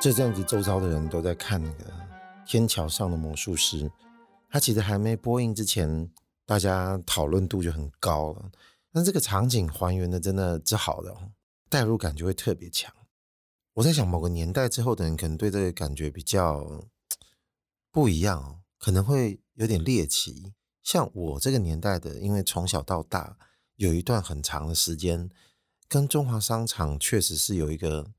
这阵子周遭的人都在看那个《天桥上的魔术师》，他其实还没播映之前，大家讨论度就很高了。那这个场景还原的真的是好的哦，代入感就会特别强。我在想，某个年代之后的人可能对这个感觉比较不一样哦，可能会有点猎奇。像我这个年代的，因为从小到大有一段很长的时间，跟中华商场确实是有一个。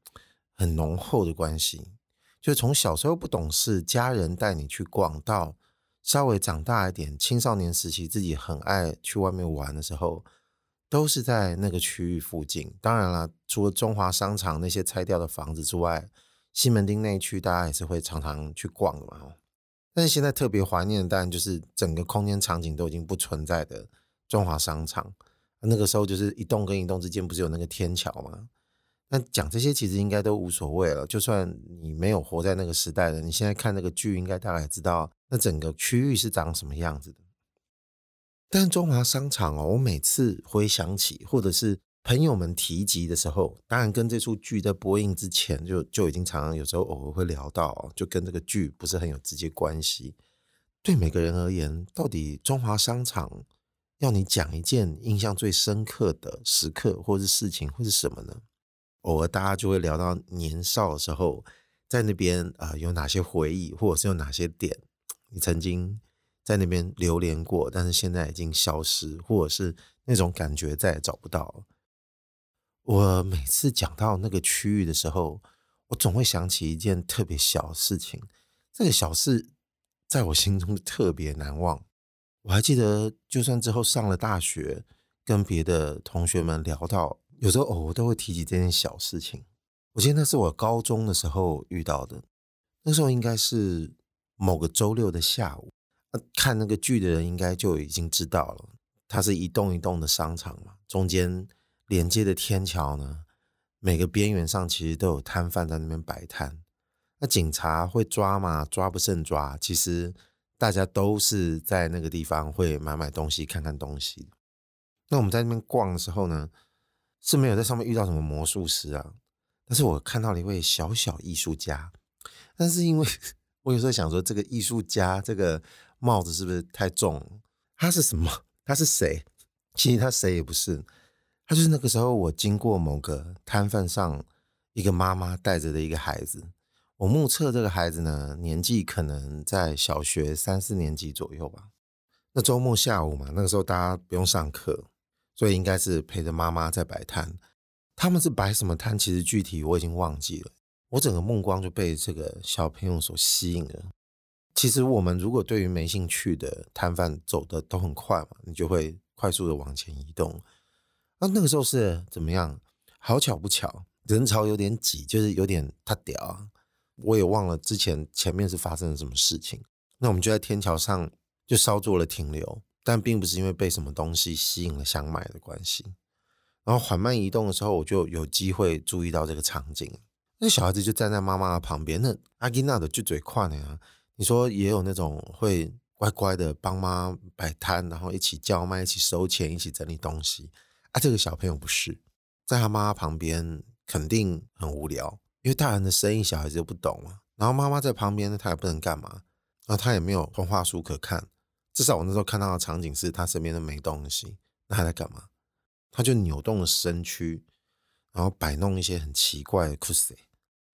很浓厚的关系，就从小时候不懂事，家人带你去逛，到稍微长大一点，青少年时期自己很爱去外面玩的时候，都是在那个区域附近。当然了，除了中华商场那些拆掉的房子之外，西门町那一区大家也是会常常去逛的嘛。但是现在特别怀念的，当然就是整个空间场景都已经不存在的中华商场。那个时候就是一栋跟一栋之间不是有那个天桥吗？那讲这些其实应该都无所谓了。就算你没有活在那个时代的，你现在看那个剧，应该大概知道那整个区域是长什么样子的。但中华商场哦，我每次回想起，或者是朋友们提及的时候，当然跟这出剧在播映之前就就已经常常有时候偶尔会聊到，就跟这个剧不是很有直接关系。对每个人而言，到底中华商场要你讲一件印象最深刻的时刻或是事情，会是什么呢？偶尔大家就会聊到年少的时候，在那边啊、有哪些回忆，或者是有哪些点你曾经在那边流连过，但是现在已经消失，或者是那种感觉再也找不到。我每次讲到那个区域的时候，我总会想起一件特别小事情，这个小事在我心中特别难忘。我还记得，就算之后上了大学，跟别的同学们聊到。有时候偶尔都会提起这件小事情。我记得那是我高中的时候遇到的，那时候应该是某个周六的下午。看那个剧的人应该就已经知道了，它是一栋一栋的商场嘛，中间连接的天桥呢，每个边缘上其实都有摊贩在那边摆摊。那警察会抓嘛？抓不胜抓。其实大家都是在那个地方会买买东西、看看东西。那我们在那边逛的时候呢，是没有在上面遇到什么魔术师啊，但是我看到了一位小小艺术家。但是因为 我有时候想说，这个艺术家这个帽子是不是太重？他是什么？他是谁？其实他谁也不是，他就是那个时候我经过某个摊贩上，一个妈妈带着的一个孩子。我目测这个孩子呢，年纪可能在小学三四年级左右吧。那周末下午嘛，那个时候大家不用上课。所以应该是陪着妈妈在摆摊，他们是摆什么摊？其实具体我已经忘记了。我整个目光就被这个小朋友所吸引了。其实我们如果对于没兴趣的摊贩走的都很快嘛，你就会快速的往前移动。那那个时候是怎么样？好巧不巧，人潮有点挤，就是有点太屌！我也忘了之前前面是发生了什么事情。那我们就在天桥上就稍作了停留。但并不是因为被什么东西吸引了想买的关系，然后缓慢移动的时候，我就有机会注意到这个场景。那小孩子就站在妈妈的旁边，那阿吉娜的就嘴快呢。你说也有那种会乖乖的帮妈摆摊，然后一起叫卖、一起收钱、一起整理东西。啊，这个小朋友不是在他妈旁边，肯定很无聊，因为大人的生意小孩子又不懂嘛。然后妈妈在旁边，他也不能干嘛，然后他也没有童话书可看。至少我那时候看到的场景是他身边都没东西，那他在干嘛？他就扭动了身躯，然后摆弄一些很奇怪的 cos，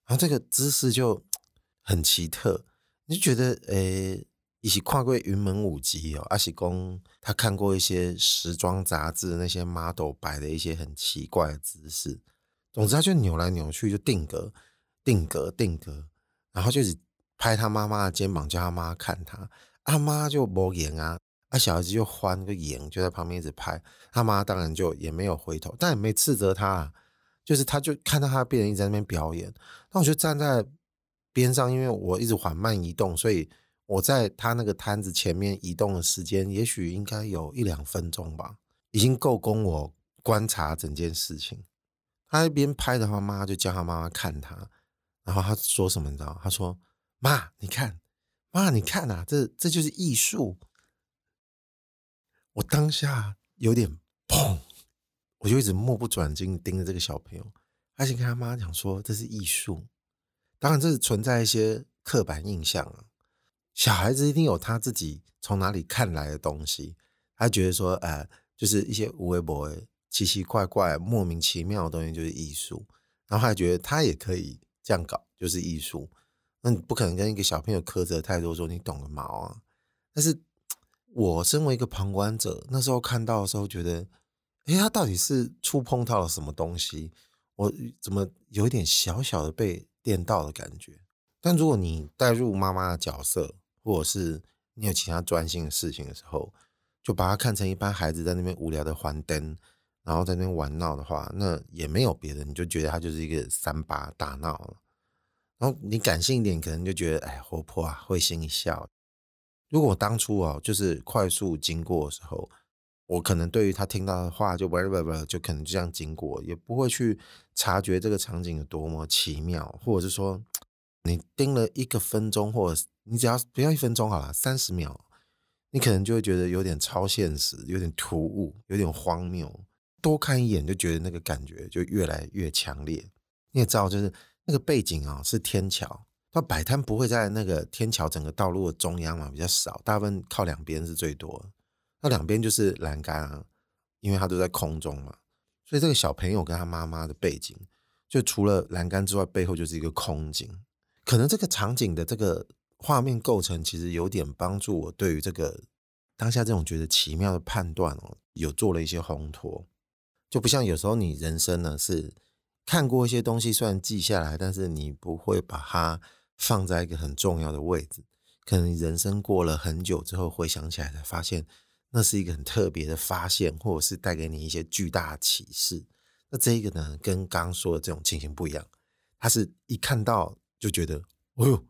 然后这个姿势就很奇特，你就觉得诶，一起跨过云门舞集哦，阿喜公他看过一些时装杂志那些 model 摆的一些很奇怪的姿势，总之他就扭来扭去，就定格、定格、定格，然后就是拍他妈妈的肩膀，叫他妈看他。他妈就没演啊，啊小孩子就欢个眼，就在旁边一直拍。他妈当然就也没有回头，但也没斥责他，啊，就是他就看到他的病人一直在那边表演。那我就站在边上，因为我一直缓慢移动，所以我在他那个摊子前面移动的时间，也许应该有一两分钟吧，已经够供我观察整件事情。他一边拍的话，妈妈就叫他妈妈看他，然后他说什么你知道？他说：“妈，你看，妈，你看啊，这这就是艺术。”我当下有点砰，我就一直目不转睛盯着这个小朋友，而且跟他妈讲说：“这是艺术。”当然，这是存在一些刻板印象啊。小孩子一定有他自己从哪里看来的东西，他觉得说，呃，就是一些无微博奇奇怪怪、莫名其妙的东西就是艺术，然后他还觉得他也可以这样搞，就是艺术。那你不可能跟一个小朋友苛责太多，说你懂个毛啊！但是，我身为一个旁观者，那时候看到的时候，觉得，哎，他到底是触碰到了什么东西？我怎么有一点小小的被电到的感觉？但如果你带入妈妈的角色，或者是你有其他专心的事情的时候，就把它看成一般孩子在那边无聊的还灯，然后在那边玩闹的话，那也没有别的，你就觉得他就是一个三八大闹了。然后你感性一点，可能就觉得哎，活泼啊，会心一笑。如果当初啊，就是快速经过的时候，我可能对于他听到的话就不不不，就可能就这样经过，也不会去察觉这个场景有多么奇妙，或者是说。你盯了一个分钟，或者你只要不要一分钟好了，三十秒，你可能就会觉得有点超现实，有点突兀，有点荒谬。多看一眼就觉得那个感觉就越来越强烈。你也知道，就是那个背景啊是天桥，它摆摊不会在那个天桥整个道路的中央嘛，比较少，大部分靠两边是最多。那两边就是栏杆啊，因为它都在空中嘛，所以这个小朋友跟他妈妈的背景，就除了栏杆之外，背后就是一个空景。可能这个场景的这个画面构成，其实有点帮助我对于这个当下这种觉得奇妙的判断哦，有做了一些烘托。就不像有时候你人生呢是看过一些东西，虽然记下来，但是你不会把它放在一个很重要的位置。可能人生过了很久之后，回想起来才发现，那是一个很特别的发现，或者是带给你一些巨大的启示。那这一个呢，跟刚刚说的这种情形不一样，它是一看到。就觉得，哦呦，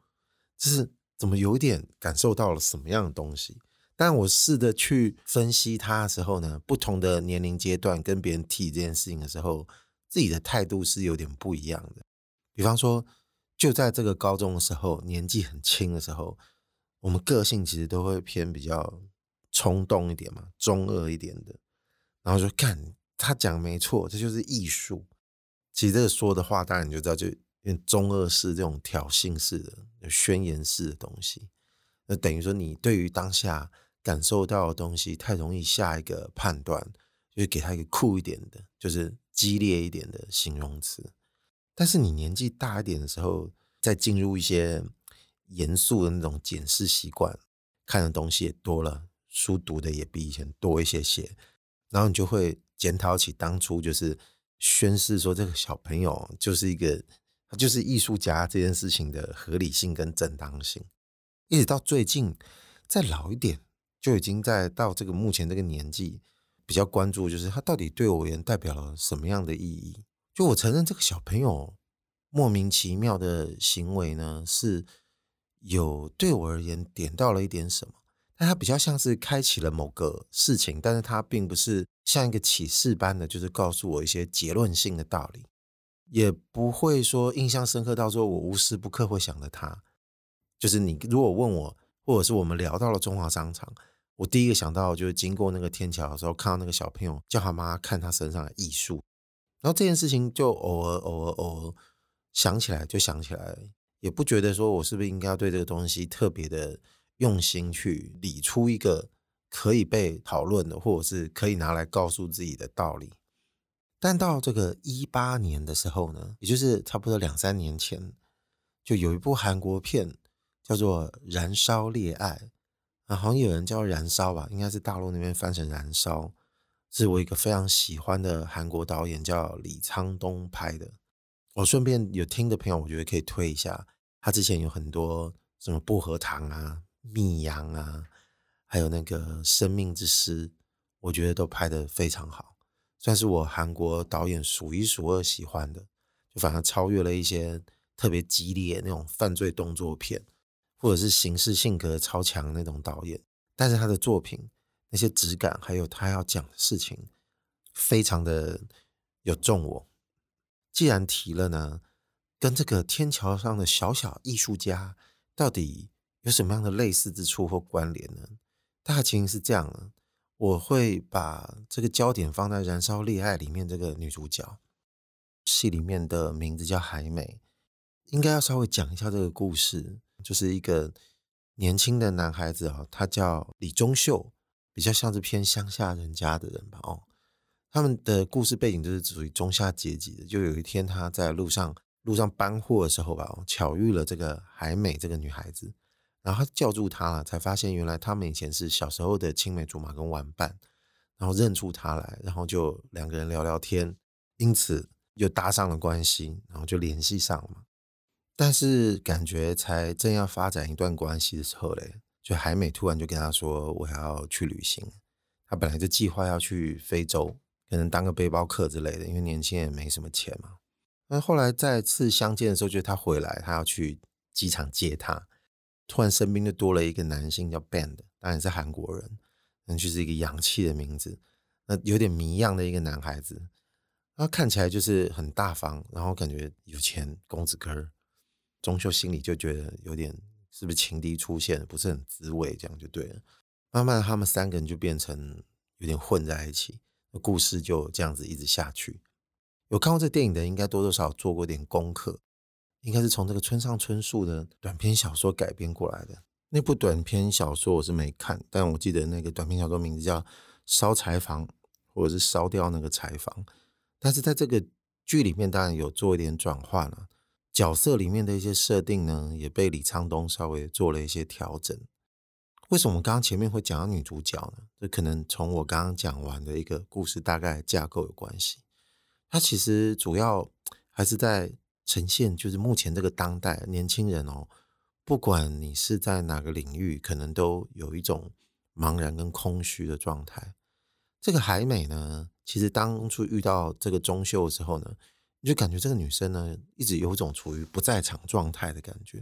这是怎么有点感受到了什么样的东西？但我试着去分析它的时候呢，不同的年龄阶段跟别人提这件事情的时候，自己的态度是有点不一样的。比方说，就在这个高中的时候，年纪很轻的时候，我们个性其实都会偏比较冲动一点嘛，中二一点的。然后就看他讲没错，这就是艺术。其实这个说的话，当然你就知道就。中二式这种挑衅式的、宣言式的东西，那等于说你对于当下感受到的东西太容易下一个判断，就给他一个酷一点的，就是激烈一点的形容词。但是你年纪大一点的时候，再进入一些严肃的那种检视习惯，看的东西也多了，书读的也比以前多一些些，然后你就会检讨起当初就是宣誓说这个小朋友就是一个。他就是艺术家这件事情的合理性跟正当性，一直到最近再老一点，就已经在到这个目前这个年纪，比较关注就是他到底对我而言代表了什么样的意义。就我承认这个小朋友莫名其妙的行为呢，是有对我而言点到了一点什么，但他比较像是开启了某个事情，但是他并不是像一个启示般的，就是告诉我一些结论性的道理。也不会说印象深刻到说我无时不刻会想着他，就是你如果问我，或者是我们聊到了中华商场，我第一个想到就是经过那个天桥的时候，看到那个小朋友叫他妈看他身上的艺术，然后这件事情就偶尔偶尔偶尔想起来就想起来，也不觉得说我是不是应该要对这个东西特别的用心去理出一个可以被讨论的，或者是可以拿来告诉自己的道理。但到这个一八年的时候呢，也就是差不多两三年前，就有一部韩国片叫做《燃烧烈爱》，啊，好像有人叫《燃烧》吧，应该是大陆那边翻成《燃烧》，是我一个非常喜欢的韩国导演叫李沧东拍的。我顺便有听的朋友，我觉得可以推一下，他之前有很多什么薄荷糖啊、密阳啊，还有那个生命之诗，我觉得都拍得非常好。算是我韩国导演数一数二喜欢的，就反而超越了一些特别激烈那种犯罪动作片，或者是刑事性格超强那种导演。但是他的作品那些质感，还有他要讲的事情，非常的有中我。既然提了呢，跟这个天桥上的小小艺术家到底有什么样的类似之处或关联呢？大情是这样的，我会把这个焦点放在《燃烧恋爱》里面这个女主角，戏里面的名字叫海美，应该要稍微讲一下这个故事，就是一个年轻的男孩子啊，他叫李钟秀。比较像是偏乡下人家的人吧，哦，他们的故事背景就是属于中下阶级的。就有一天他在路上路上搬货的时候吧，巧遇了这个海美这个女孩子，然后他叫住她了，才发现原来他们以前是小时候的青梅竹马跟玩伴，然后认出她来，然后就两个人聊聊天，因此又搭上了关系，然后就联系上了嘛。但是感觉才正要发展一段关系的时候嘞。就海美突然就跟他说：“我要去旅行。”他本来就计划要去非洲，可能当个背包客之类的，因为年轻人没什么钱嘛。那后来再次相见的时候，就是他回来，他要去机场接他。突然身边就多了一个男性叫 Ben 的，当然是韩国人，那就是一个洋气的名字，那有点谜样的一个男孩子。他看起来就是很大方，然后感觉有钱，公子哥。钟秀心里就觉得有点。是不是情敌出现不是很滋味，这样就对了。慢慢他们三个人就变成有点混在一起，故事就这样子一直下去。有看过这电影的，应该多多少少做过点功课，应该是从这个村上春树的短篇小说改编过来的。那部短篇小说我是没看，但我记得那个短篇小说名字叫《烧柴房》，或者是烧掉那个柴房。但是在这个剧里面，当然有做一点转换了。角色里面的一些设定呢，也被李沧东稍微做了一些调整。为什么我刚刚前面会讲到女主角呢？这可能从我刚刚讲完的一个故事大概架构有关系。它其实主要还是在呈现，就是目前这个当代年轻人哦，不管你是在哪个领域，可能都有一种茫然跟空虚的状态。这个海美呢，其实当初遇到这个钟秀的时候呢。你就感觉这个女生呢，一直有种处于不在场状态的感觉。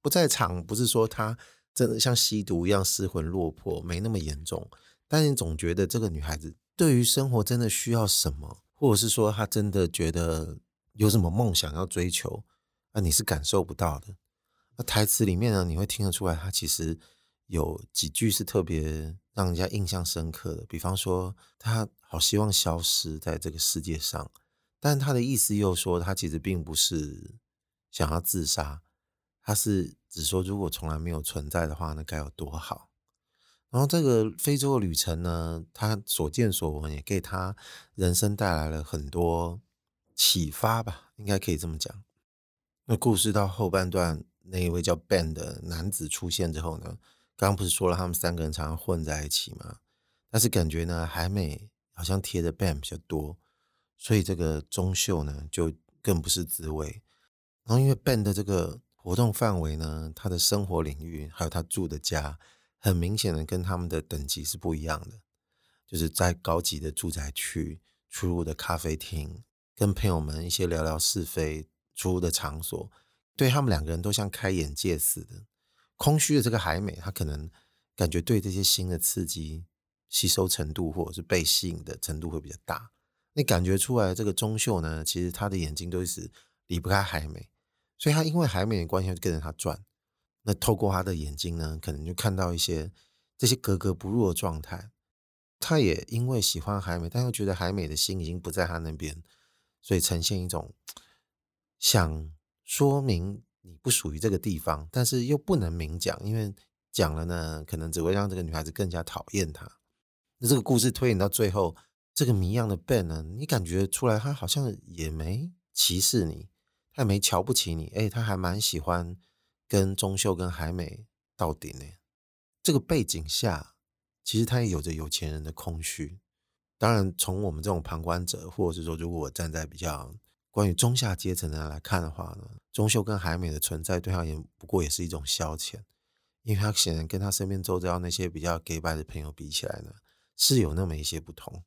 不在场不是说她真的像吸毒一样失魂落魄，没那么严重。但你总觉得这个女孩子对于生活真的需要什么，或者是说她真的觉得有什么梦想要追求，啊，你是感受不到的。那台词里面呢，你会听得出来，他其实有几句是特别让人家印象深刻的。比方说，他好希望消失在这个世界上。但他的意思又说，他其实并不是想要自杀，他是只说如果从来没有存在的话，那该有多好。然后这个非洲的旅程呢，他所见所闻也给他人生带来了很多启发吧，应该可以这么讲。那故事到后半段，那一位叫 Ben 的男子出现之后呢，刚刚不是说了他们三个人常常混在一起吗？但是感觉呢，海美好像贴的 Ben 比较多。所以这个钟秀呢，就更不是滋味。然后因为 Ben 的这个活动范围呢，他的生活领域还有他住的家，很明显的跟他们的等级是不一样的。就是在高级的住宅区出入的咖啡厅，跟朋友们一些聊聊是非出入的场所，对他们两个人都像开眼界似的。空虚的这个海美，他可能感觉对这些新的刺激吸收程度，或者是被吸引的程度会比较大。你感觉出来，这个钟秀呢，其实他的眼睛都一直离不开海美，所以他因为海美的关系，就跟着他转。那透过他的眼睛呢，可能就看到一些这些格格不入的状态。他也因为喜欢海美，但又觉得海美的心已经不在他那边，所以呈现一种想说明你不属于这个地方，但是又不能明讲，因为讲了呢，可能只会让这个女孩子更加讨厌他。那这个故事推演到最后。这个谜样的 Ben 呢，你感觉出来他好像也没歧视你，他也没瞧不起你，哎，他还蛮喜欢跟钟秀跟海美到底呢。这个背景下，其实他也有着有钱人的空虚。当然，从我们这种旁观者，或者是说，如果我站在比较关于中下阶层的人来看的话呢，钟秀跟海美的存在对他而言不过也是一种消遣，因为他显然跟他身边周遭那些比较 gay 白的朋友比起来呢，是有那么一些不同。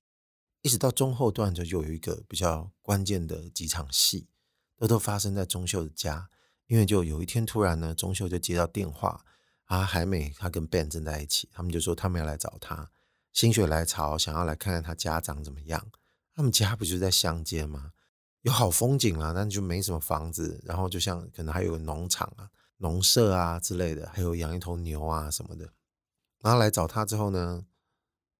一直到中后段，就有一个比较关键的几场戏，都都发生在钟秀的家。因为就有一天突然呢，钟秀就接到电话，啊，海美她跟 Ben 正在一起，他们就说他们要来找他，心血来潮想要来看看他家长怎么样。他们家不就在乡间吗？有好风景啊，但就没什么房子。然后就像可能还有个农场啊、农舍啊之类的，还有养一头牛啊什么的。然后来找他之后呢，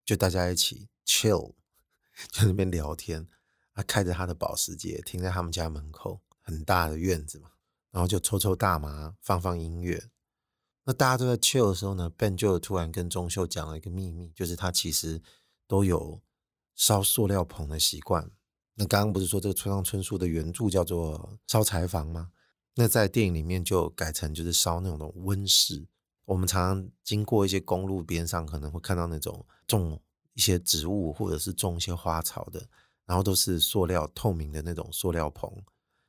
就大家一起 chill，就在那边聊天。他开着他的保时捷停在他们家门口，很大的院子嘛。然后就抽抽大麻，放放音乐。那大家都在 chill 的时候呢，Ben 就突然跟钟秀讲了一个秘密，就是他其实都有烧塑料棚的习惯。那刚刚不是说这个村上春树的原著叫做烧柴房吗？那在电影里面就改成就是烧那种的温室。我们常常经过一些公路边上，可能会看到那种种一些植物或者是种一些花草的，然后都是塑料透明的那种塑料棚。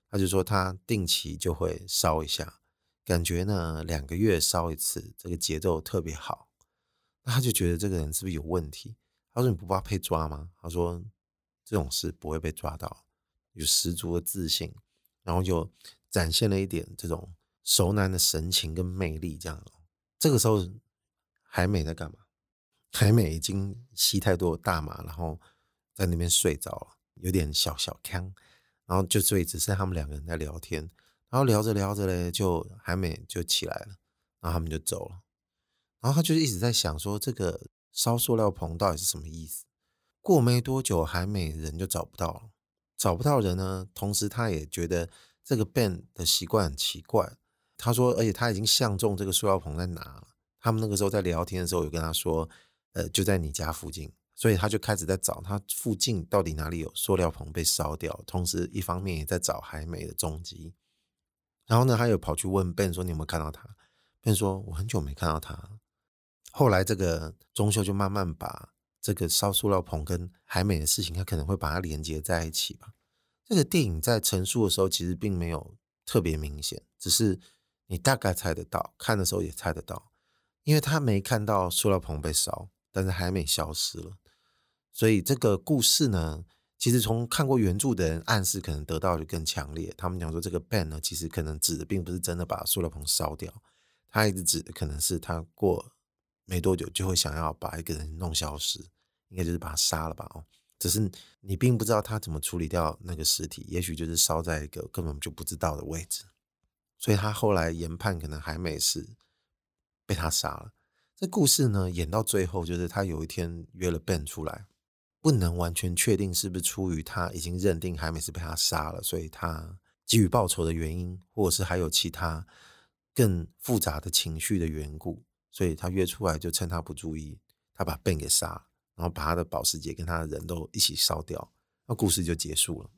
他就说他定期就会烧一下，感觉呢两个月烧一次，这个节奏特别好。那他就觉得这个人是不是有问题？他说你不怕被抓吗？他说这种事不会被抓到，有十足的自信，然后就展现了一点这种熟男的神情跟魅力，这样。这个时候，海美在干嘛？海美已经吸太多大麻，然后在那边睡着了，有点小小锵，然后就所以只剩他们两个人在聊天，然后聊着聊着嘞，就海美就起来了，然后他们就走了，然后他就一直在想说，这个烧塑料棚到底是什么意思？过没多久，海美人就找不到了，找不到人呢，同时他也觉得这个 Ben 的习惯很奇怪。他说，而且他已经相中这个塑料棚在哪了。他们那个时候在聊天的时候，有跟他说，呃，就在你家附近，所以他就开始在找他附近到底哪里有塑料棚被烧掉，同时一方面也在找海美的踪迹。然后呢，他又跑去问 Ben 说：“你有没有看到他？”Ben 说：“我很久没看到他。”后来这个钟秀就慢慢把这个烧塑料棚跟海美的事情，他可能会把它连接在一起吧。这个电影在陈述的时候，其实并没有特别明显，只是。你大概猜得到，看的时候也猜得到，因为他没看到塑料棚被烧，但是海美消失了，所以这个故事呢，其实从看过原著的人暗示可能得到就更强烈。他们讲说这个 Ben 呢，其实可能指的并不是真的把塑料棚烧掉，他一直指的可能是他过没多久就会想要把一个人弄消失，应该就是把他杀了吧？哦，只是你并不知道他怎么处理掉那个尸体，也许就是烧在一个根本就不知道的位置。所以他后来研判，可能还没是被他杀了。这故事呢，演到最后，就是他有一天约了 Ben 出来，不能完全确定是不是出于他已经认定海美是被他杀了，所以他给予报仇的原因，或者是还有其他更复杂的情绪的缘故，所以他约出来就趁他不注意，他把 Ben 给杀了，然后把他的保时捷跟他的人都一起烧掉，那故事就结束了。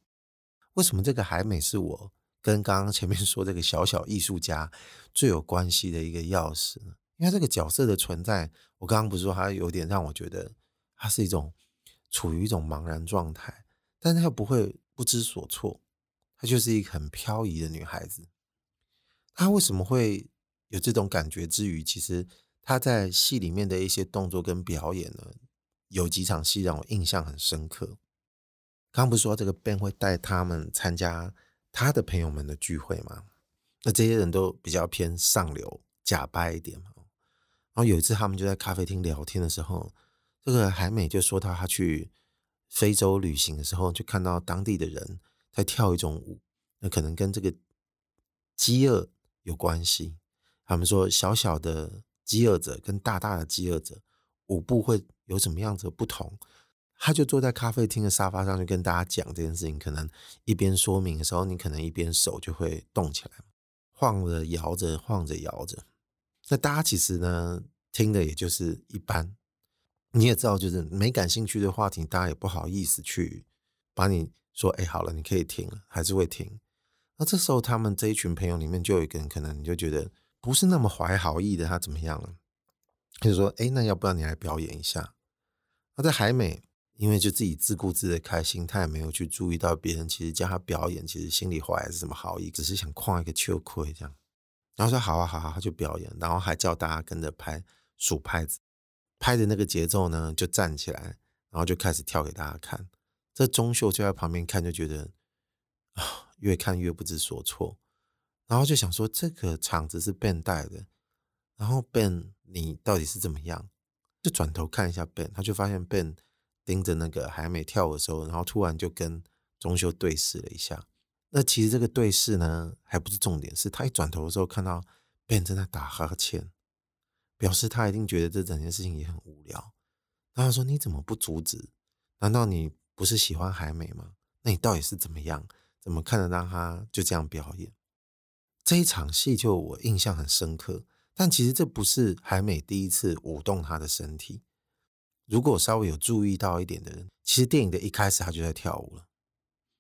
为什么这个海美是我？跟刚刚前面说这个小小艺术家最有关系的一个钥匙呢，因为这个角色的存在，我刚刚不是说他有点让我觉得他是一种处于一种茫然状态，但是他又不会不知所措，她就是一个很飘移的女孩子。她为什么会有这种感觉之余，其实她在戏里面的一些动作跟表演呢，有几场戏让我印象很深刻。刚不是说这个 Ben 会带他们参加。他的朋友们的聚会吗，那这些人都比较偏上流、假掰一点嘛。然后有一次他们就在咖啡厅聊天的时候，这个海美就说到他去非洲旅行的时候，就看到当地的人在跳一种舞，那可能跟这个饥饿有关系。他们说小小的饥饿者跟大大的饥饿者舞步会有什么样子的不同？他就坐在咖啡厅的沙发上，就跟大家讲这件事情。可能一边说明的时候，你可能一边手就会动起来，晃着、摇着、晃着、摇着。那大家其实呢，听的也就是一般。你也知道，就是没感兴趣的话题，大家也不好意思去把你说，哎，好了，你可以停了，还是会停。那这时候，他们这一群朋友里面，就有一个人，可能你就觉得不是那么怀好意的，他怎么样了？他就说，哎，那要不要你来表演一下？那在海美。因为就自己自顾自的开心，他也没有去注意到别人其实叫他表演，其实心里话还是什么好意，只是想旷一个秋亏这样。然后说好啊好啊，他就表演，然后还叫大家跟着拍数拍子，拍的那个节奏呢就站起来，然后就开始跳给大家看。这钟秀就在旁边看，就觉得啊，越看越不知所措，然后就想说这个场子是 Ben 带的，然后 Ben 你到底是怎么样？就转头看一下 Ben，他就发现 Ben。盯着那个海美跳的时候，然后突然就跟钟秀对视了一下。那其实这个对视呢，还不是重点，是他一转头的时候看到 Ben 正在打哈欠，表示他一定觉得这整件事情也很无聊。然后他说：“你怎么不阻止？难道你不是喜欢海美吗？那你到底是怎么样？怎么看得让他就这样表演？”这一场戏就我印象很深刻。但其实这不是海美第一次舞动她的身体。如果稍微有注意到一点的人，其实电影的一开始她就在跳舞了。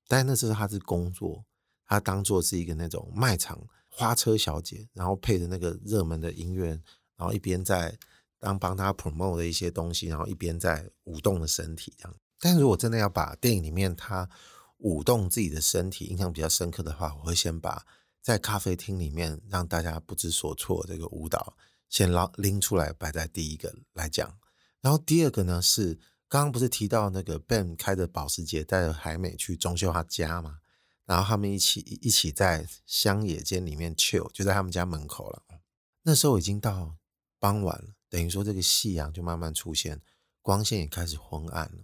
但那时候她是工作，她当做是一个那种卖场花车小姐，然后配着那个热门的音乐，然后一边在当帮他 promote 的一些东西，然后一边在舞动的身体这样。但如果真的要把电影里面他舞动自己的身体印象比较深刻的话，我会先把。在咖啡厅里面让大家不知所措，这个舞蹈先捞拎出来摆在第一个来讲，然后第二个呢是刚刚不是提到那个 Ben 开着保时捷带着海美去装修他家嘛，然后他们一起一起在乡野间里面 chill，就在他们家门口了。那时候已经到傍晚了，等于说这个夕阳就慢慢出现，光线也开始昏暗了。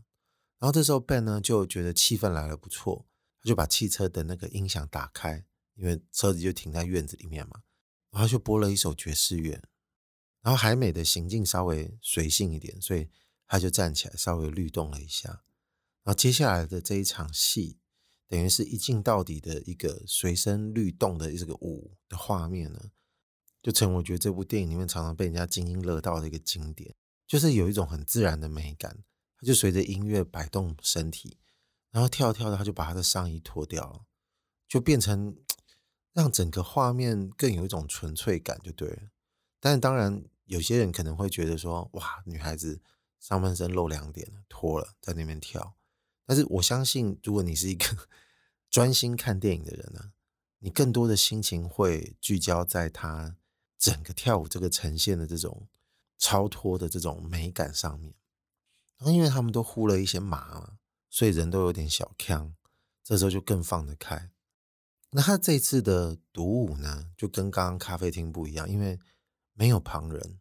然后这时候 Ben 呢就觉得气氛来了不错，他就把汽车的那个音响打开。因为车子就停在院子里面嘛，然后就播了一首爵士乐，然后海美的行径稍微随性一点，所以他就站起来稍微律动了一下，然后接下来的这一场戏，等于是一镜到底的一个随身律动的这个舞的画面呢，就成为我觉得这部电影里面常常被人家津津乐道的一个经典，就是有一种很自然的美感，他就随着音乐摆动身体，然后跳跳的他就把他的上衣脱掉了，就变成。让整个画面更有一种纯粹感就对了，但是当然有些人可能会觉得说，哇，女孩子上半身露两点了脱了在那边跳，但是我相信，如果你是一个 专心看电影的人呢，你更多的心情会聚焦在她整个跳舞这个呈现的这种超脱的这种美感上面。然后因为他们都呼了一些麻嘛，所以人都有点小呛，这时候就更放得开。那他这次的独舞呢，就跟刚刚咖啡厅不一样，因为没有旁人，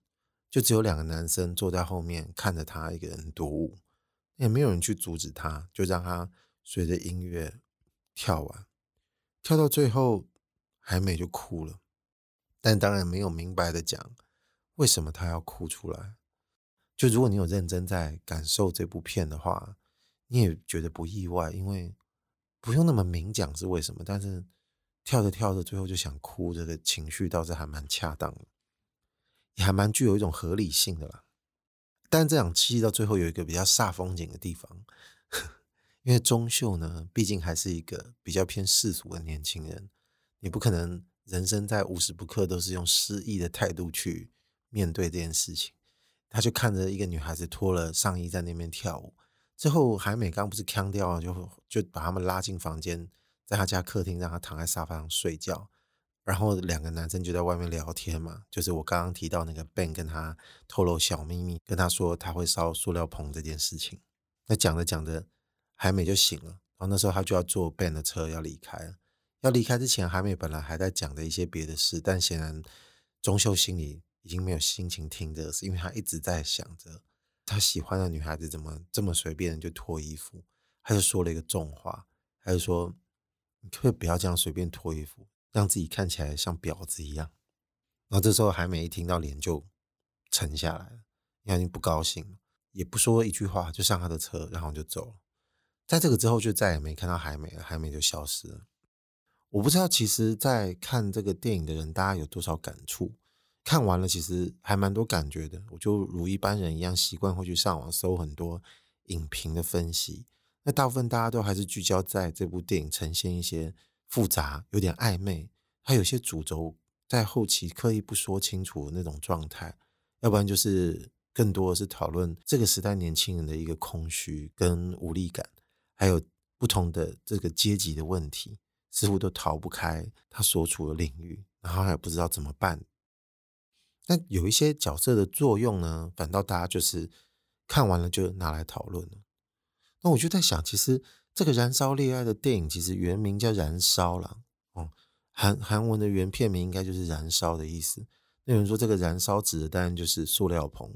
就只有两个男生坐在后面看着他一个人独舞，也没有人去阻止他，就让他随着音乐跳完，跳到最后，海美就哭了，但当然没有明白的讲为什么他要哭出来。就如果你有认真在感受这部片的话，你也觉得不意外，因为不用那么明讲是为什么，但是。跳着跳着，最后就想哭，这个情绪倒是还蛮恰当的，也还蛮具有一种合理性的啦。但这场戏到最后有一个比较煞风景的地方，因为钟秀呢，毕竟还是一个比较偏世俗的年轻人，你不可能人生在无时不刻都是用失意的态度去面对这件事情。他就看着一个女孩子脱了上衣在那边跳舞，之后海美刚不是腔调，就就把他们拉进房间。在他家客厅，让他躺在沙发上睡觉，然后两个男生就在外面聊天嘛。就是我刚刚提到那个 Ben 跟他透露小秘密，跟他说他会烧塑料棚这件事情。那讲着讲着，海美就醒了，然后那时候他就要坐 Ben 的车要离开了。要离开之前，海美本来还在讲着一些别的事，但显然钟秀心里已经没有心情听这个事，因为他一直在想着他喜欢的女孩子怎么这么随便就脱衣服。他就说了一个重话，他就说。你可不可以不要这样随便脱衣服，让自己看起来像婊子一样。然后这时候海美一听到脸就沉下来了，因为不高兴，也不说一句话，就上他的车，然后就走了。在这个之后就再也没看到海美了，海美就消失了。我不知道，其实，在看这个电影的人，大家有多少感触？看完了，其实还蛮多感觉的。我就如一般人一样，习惯会去上网搜很多影评的分析。那大部分大家都还是聚焦在这部电影呈现一些复杂、有点暧昧，还有些主轴在后期刻意不说清楚的那种状态，要不然就是更多的是讨论这个时代年轻人的一个空虚跟无力感，还有不同的这个阶级的问题，似乎都逃不开他所处的领域，然后还不知道怎么办。那有一些角色的作用呢，反倒大家就是看完了就拿来讨论了。那我就在想，其实这个《燃烧恋爱》的电影其实原名叫《燃烧》了，哦，韩韩文的原片名应该就是“燃烧”的意思。那有人说，这个“燃烧”指的当然就是塑料棚，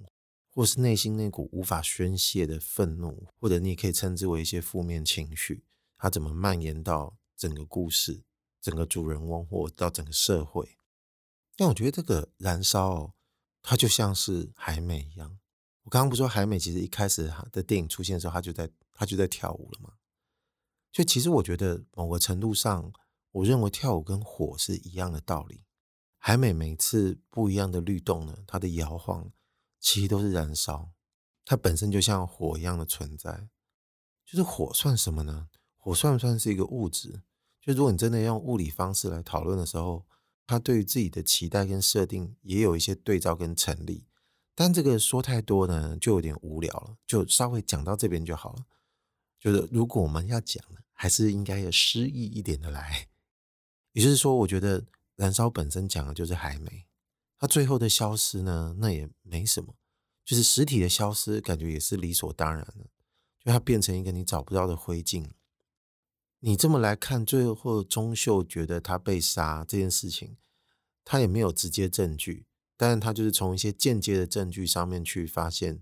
或是内心那股无法宣泄的愤怒，或者你也可以称之为一些负面情绪，它怎么蔓延到整个故事、整个主人翁，或到整个社会？但我觉得这个燃烧，它就像是海美一样。我刚刚不说海美其实一开始的电影出现的时候，她就在他就在跳舞了吗？就其实我觉得某个程度上，我认为跳舞跟火是一样的道理。海美每次不一样的律动呢，它的摇晃其实都是燃烧，它本身就像火一样的存在。就是火算什么呢？火算不算是一个物质？就如果你真的用物理方式来讨论的时候，他对于自己的期待跟设定也有一些对照跟成立。但这个说太多呢，就有点无聊了，就稍微讲到这边就好了。就是如果我们要讲，还是应该有诗意一点的来。也就是说，我觉得燃烧本身讲的就是海美，它最后的消失呢，那也没什么，就是实体的消失，感觉也是理所当然的，就它变成一个你找不到的灰烬。你这么来看，最后钟秀觉得他被杀这件事情，他也没有直接证据。但是他就是从一些间接的证据上面去发现，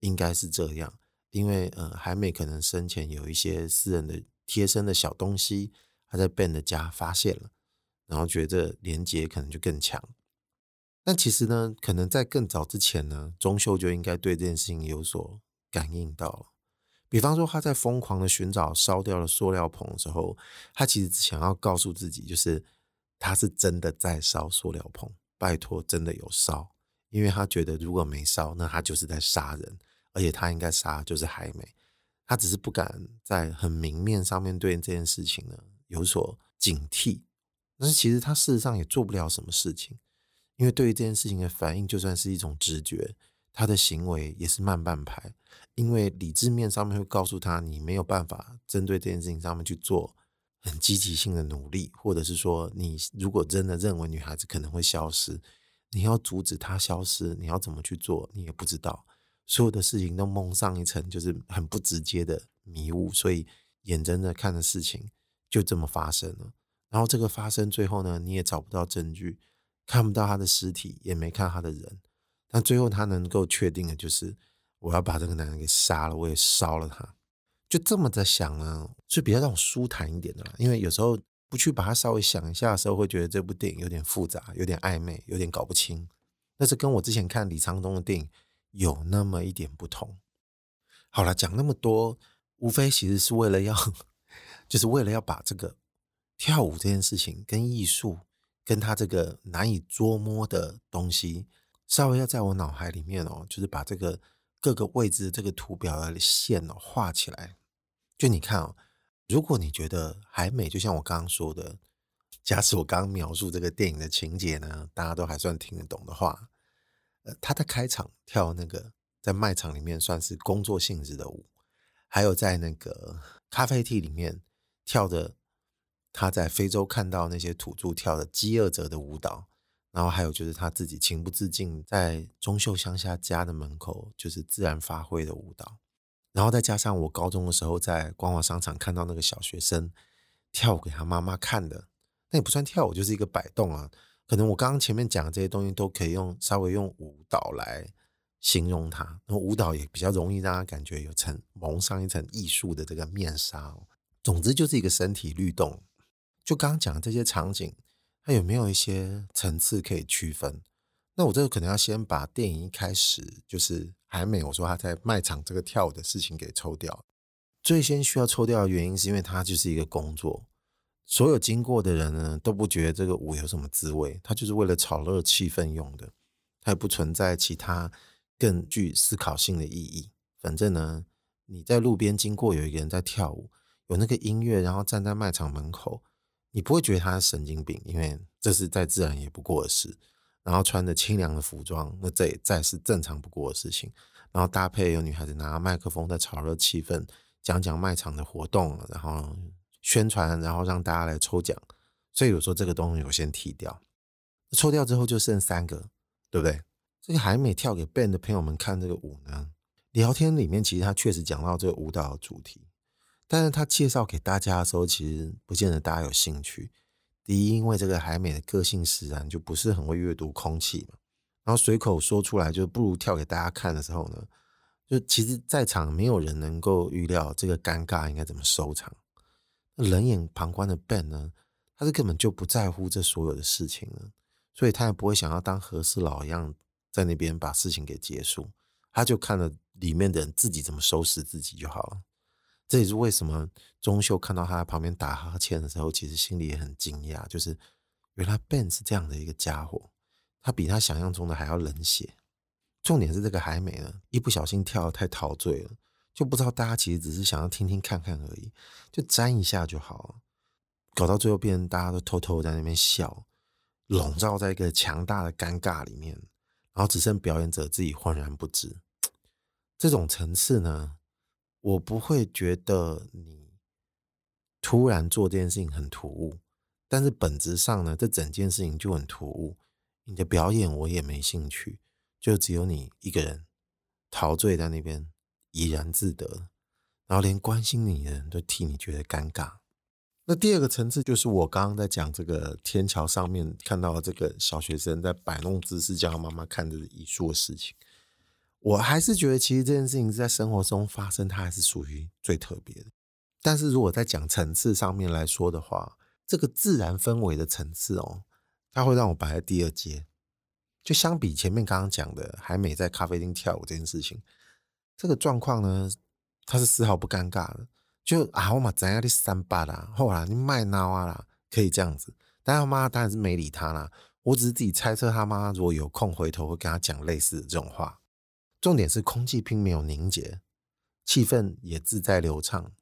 应该是这样，因为呃，海美可能生前有一些私人的贴身的小东西，他在 Ben 的家发现了，然后觉得连结可能就更强。但其实呢，可能在更早之前呢，钟秀就应该对这件事情有所感应到了。比方说，他在疯狂的寻找烧掉了塑料棚的时候，他其实想要告诉自己，就是他是真的在烧塑料棚。拜托，真的有烧，因为他觉得如果没烧，那他就是在杀人，而且他应该杀就是海美，他只是不敢在很明面上面对这件事情呢有所警惕，但是其实他事实上也做不了什么事情，因为对于这件事情的反应，就算是一种直觉，他的行为也是慢半拍，因为理智面上面会告诉他，你没有办法针对这件事情上面去做。很积极性的努力，或者是说，你如果真的认为女孩子可能会消失，你要阻止她消失，你要怎么去做，你也不知道。所有的事情都蒙上一层，就是很不直接的迷雾，所以眼睁睁看的事情就这么发生了。然后这个发生最后呢，你也找不到证据，看不到他的尸体，也没看他的人。但最后他能够确定的就是，我要把这个男人给杀了，我也烧了他。就这么在想呢，是比较让我舒坦一点的啦。因为有时候不去把它稍微想一下的时候，会觉得这部电影有点复杂，有点暧昧，有点搞不清。但是跟我之前看李沧东的电影有那么一点不同。好了，讲那么多，无非其实是为了要，就是为了要把这个跳舞这件事情跟艺术，跟他这个难以捉摸的东西，稍微要在我脑海里面哦，就是把这个各个位置这个图表的线哦画起来。就你看哦，如果你觉得还美就像我刚刚说的，假使我刚刚描述这个电影的情节呢，大家都还算听得懂的话，呃，他在开场跳那个在卖场里面算是工作性质的舞，还有在那个咖啡厅里面跳的，他在非洲看到那些土著跳的饥饿者的舞蹈，然后还有就是他自己情不自禁在钟秀乡下家的门口就是自然发挥的舞蹈。然后再加上我高中的时候在光华商场看到那个小学生跳舞给他妈妈看的，那也不算跳舞，就是一个摆动啊。可能我刚刚前面讲的这些东西都可以用稍微用舞蹈来形容它，那舞蹈也比较容易让他感觉有层蒙上一层艺术的这个面纱。总之就是一个身体律动。就刚刚讲的这些场景，它有没有一些层次可以区分？那我这个可能要先把电影一开始就是。海美，我说他在卖场这个跳舞的事情给抽掉。最先需要抽掉的原因，是因为它就是一个工作，所有经过的人呢都不觉得这个舞有什么滋味，他就是为了炒热气氛用的，它也不存在其他更具思考性的意义。反正呢，你在路边经过有一个人在跳舞，有那个音乐，然后站在卖场门口，你不会觉得他是神经病，因为这是再自然也不过的事。然后穿着清凉的服装，那这也再是正常不过的事情。然后搭配有女孩子拿麦克风在炒热气氛，讲讲卖场的活动，然后宣传，然后让大家来抽奖。所以我说这个东西我先踢掉，抽掉之后就剩三个，对不对？这个海美跳给 Ben 的朋友们看这个舞呢，聊天里面其实他确实讲到这个舞蹈的主题，但是他介绍给大家的时候，其实不见得大家有兴趣。第一，因为这个海美的个性使然，就不是很会阅读空气嘛。然后随口说出来，就不如跳给大家看的时候呢，就其实在场没有人能够预料这个尴尬应该怎么收场。冷眼旁观的 Ben 呢，他是根本就不在乎这所有的事情了，所以他也不会想要当和事佬一样在那边把事情给结束，他就看了里面的人自己怎么收拾自己就好了。这也是为什么钟秀看到他在旁边打哈欠的时候，其实心里也很惊讶，就是原来 Ben 是这样的一个家伙。他比他想象中的还要冷血。重点是这个海美呢，一不小心跳得太陶醉了，就不知道大家其实只是想要听听看看而已，就沾一下就好了。搞到最后变成大家都偷偷在那边笑，笼罩在一个强大的尴尬里面，然后只剩表演者自己浑然不知。这种层次呢，我不会觉得你突然做这件事情很突兀，但是本质上呢，这整件事情就很突兀。你的表演我也没兴趣，就只有你一个人陶醉在那边怡然自得，然后连关心你的人都替你觉得尴尬。那第二个层次就是我刚刚在讲这个天桥上面看到这个小学生在摆弄姿势叫他妈妈看着艺术的事情，我还是觉得其实这件事情在生活中发生，它还是属于最特别的。但是如果在讲层次上面来说的话，这个自然氛围的层次哦。它会让我摆在第二阶，就相比前面刚刚讲的海美在咖啡厅跳舞这件事情，这个状况呢，它是丝毫不尴尬的。就啊，我嘛知影你三八啦，后来你卖闹啊啦，可以这样子。但他妈当然是没理他啦。我只是自己猜测，他妈如果有空回头会跟他讲类似的这种话。重点是空气并没有凝结，气氛也自在流畅。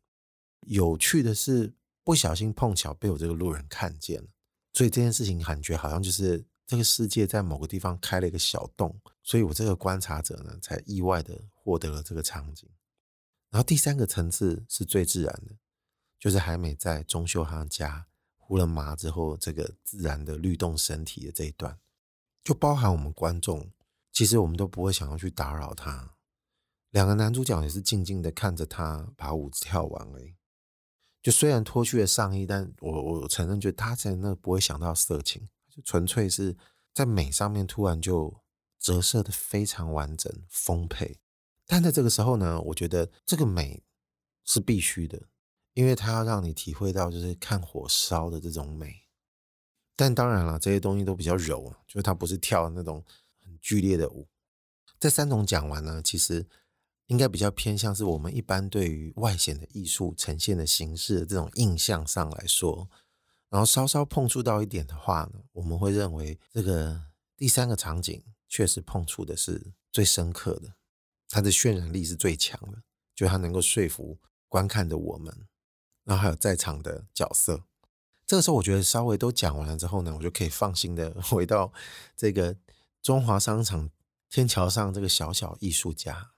有趣的是，不小心碰巧被我这个路人看见了。所以这件事情感觉好像就是这个世界在某个地方开了一个小洞，所以我这个观察者呢，才意外的获得了这个场景。然后第三个层次是最自然的，就是海美在钟秀他家呼了麻之后，这个自然的律动身体的这一段，就包含我们观众，其实我们都不会想要去打扰他。两个男主角也是静静的看着他把舞跳完而已。就虽然脱去了上衣，但我我承认，就他在那不会想到色情，就纯粹是在美上面突然就折射的非常完整丰沛。但在这个时候呢，我觉得这个美是必须的，因为它要让你体会到就是看火烧的这种美。但当然了，这些东西都比较柔，就是它不是跳那种剧烈的舞。这三种讲完呢，其实。应该比较偏向是我们一般对于外显的艺术呈现的形式的这种印象上来说，然后稍稍碰触到一点的话呢，我们会认为这个第三个场景确实碰触的是最深刻的，它的渲染力是最强的，就它能够说服观看的我们，然后还有在场的角色。这个时候，我觉得稍微都讲完了之后呢，我就可以放心的 回到这个中华商场天桥上这个小小艺术家。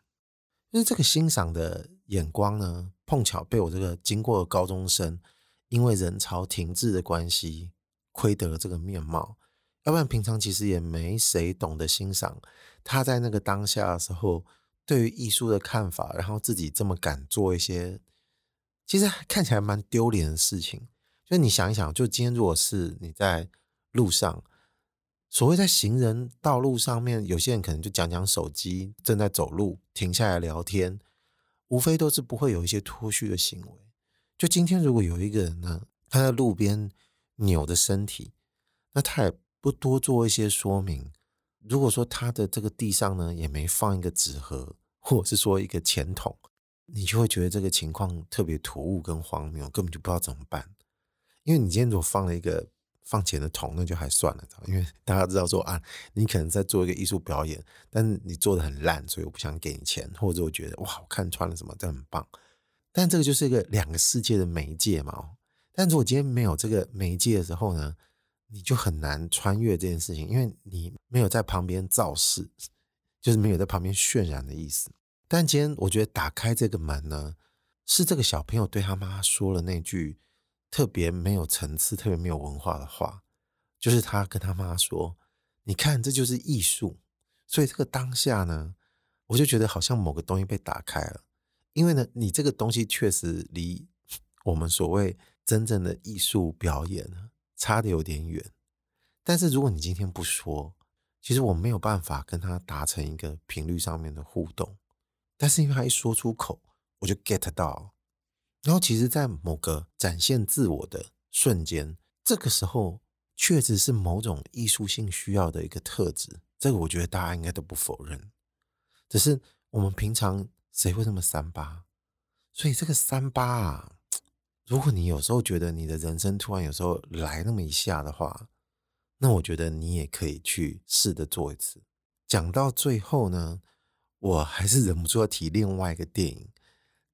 就是这个欣赏的眼光呢，碰巧被我这个经过的高中生，因为人潮停滞的关系，窥得了这个面貌。要不然平常其实也没谁懂得欣赏他在那个当下的时候，对于艺术的看法，然后自己这么敢做一些，其实看起来蛮丢脸的事情。就你想一想，就今天如果是你在路上。所谓在行人道路上面，有些人可能就讲讲手机，正在走路，停下来聊天，无非都是不会有一些脱序的行为。就今天如果有一个人呢，他在路边扭着身体，那他也不多做一些说明。如果说他的这个地上呢，也没放一个纸盒，或者是说一个钱筒，你就会觉得这个情况特别突兀跟荒谬，根本就不知道怎么办。因为你今天如果放了一个。放钱的桶那就还算了，因为大家知道说啊，你可能在做一个艺术表演，但是你做的很烂，所以我不想给你钱，或者我觉得哇，我看穿了什么，这很棒。但这个就是一个两个世界的媒介嘛。但如果今天没有这个媒介的时候呢，你就很难穿越这件事情，因为你没有在旁边造势，就是没有在旁边渲染的意思。但今天我觉得打开这个门呢，是这个小朋友对他妈说了那句。特别没有层次、特别没有文化的话，就是他跟他妈说：“你看，这就是艺术。”所以这个当下呢，我就觉得好像某个东西被打开了，因为呢，你这个东西确实离我们所谓真正的艺术表演呢差得有点远。但是如果你今天不说，其实我没有办法跟他达成一个频率上面的互动，但是因为他一说出口，我就 get 到。然后其实，在某个展现自我的瞬间，这个时候确实是某种艺术性需要的一个特质。这个我觉得大家应该都不否认。只是我们平常谁会那么三八？所以这个三八啊，如果你有时候觉得你的人生突然有时候来那么一下的话，那我觉得你也可以去试着做一次。讲到最后呢，我还是忍不住要提另外一个电影。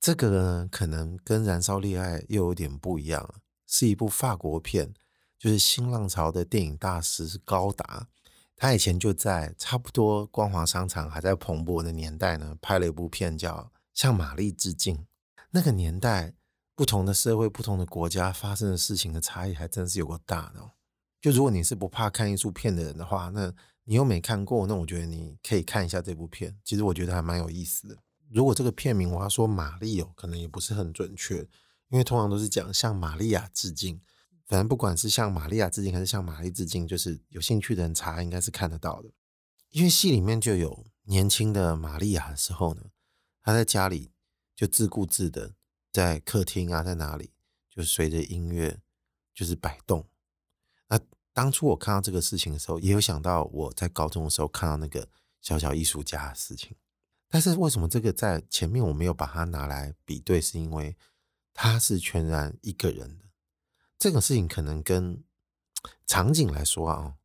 这个呢，可能跟《燃烧恋爱》又有点不一样，是一部法国片，就是新浪潮的电影大师是高达。他以前就在差不多光华商场还在蓬勃的年代呢，拍了一部片叫《向玛丽致敬》。那个年代，不同的社会、不同的国家发生的事情的差异，还真是有够大的。就如果你是不怕看艺术片的人的话，那你又没看过，那我觉得你可以看一下这部片。其实我觉得还蛮有意思的。如果这个片名我要说玛丽哦，可能也不是很准确，因为通常都是讲向玛利亚致敬。反正不管是向玛利亚致敬还是向玛丽致敬，就是有兴趣的人查应该是看得到的。因为戏里面就有年轻的玛利亚的时候呢，她在家里就自顾自的在客厅啊，在哪里就随着音乐就是摆动。那当初我看到这个事情的时候，也有想到我在高中的时候看到那个小小艺术家的事情。但是为什么这个在前面我没有把它拿来比对？是因为他是全然一个人的。这个事情可能跟场景来说啊，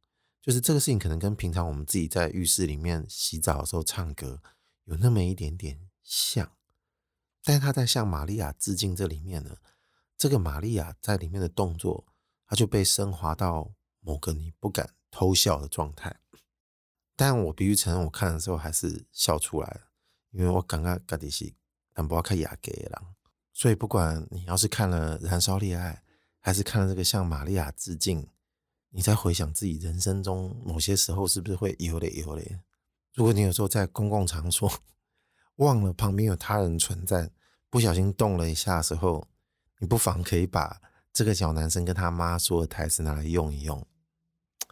就是这个事情可能跟平常我们自己在浴室里面洗澡的时候唱歌有那么一点点像。但是他在向玛利亚致敬这里面呢，这个玛利亚在里面的动作，他就被升华到某个你不敢偷笑的状态。但我必须承认，我看的时候还是笑出来了，因为我刚刚自己是淡薄看雅给的人，所以不管你要是看了《燃烧烈爱》。还是看了这个向玛利亚致敬，你在回想自己人生中某些时候是不是会有嘞有嘞？如果你有时候在公共场所忘了旁边有他人存在，不小心动了一下的时候，你不妨可以把这个小男生跟他妈说的台词拿来用一用。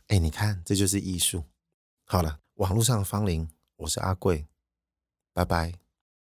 哎，你看，这就是艺术。好了，网络上的芳邻，我是阿贵，拜拜。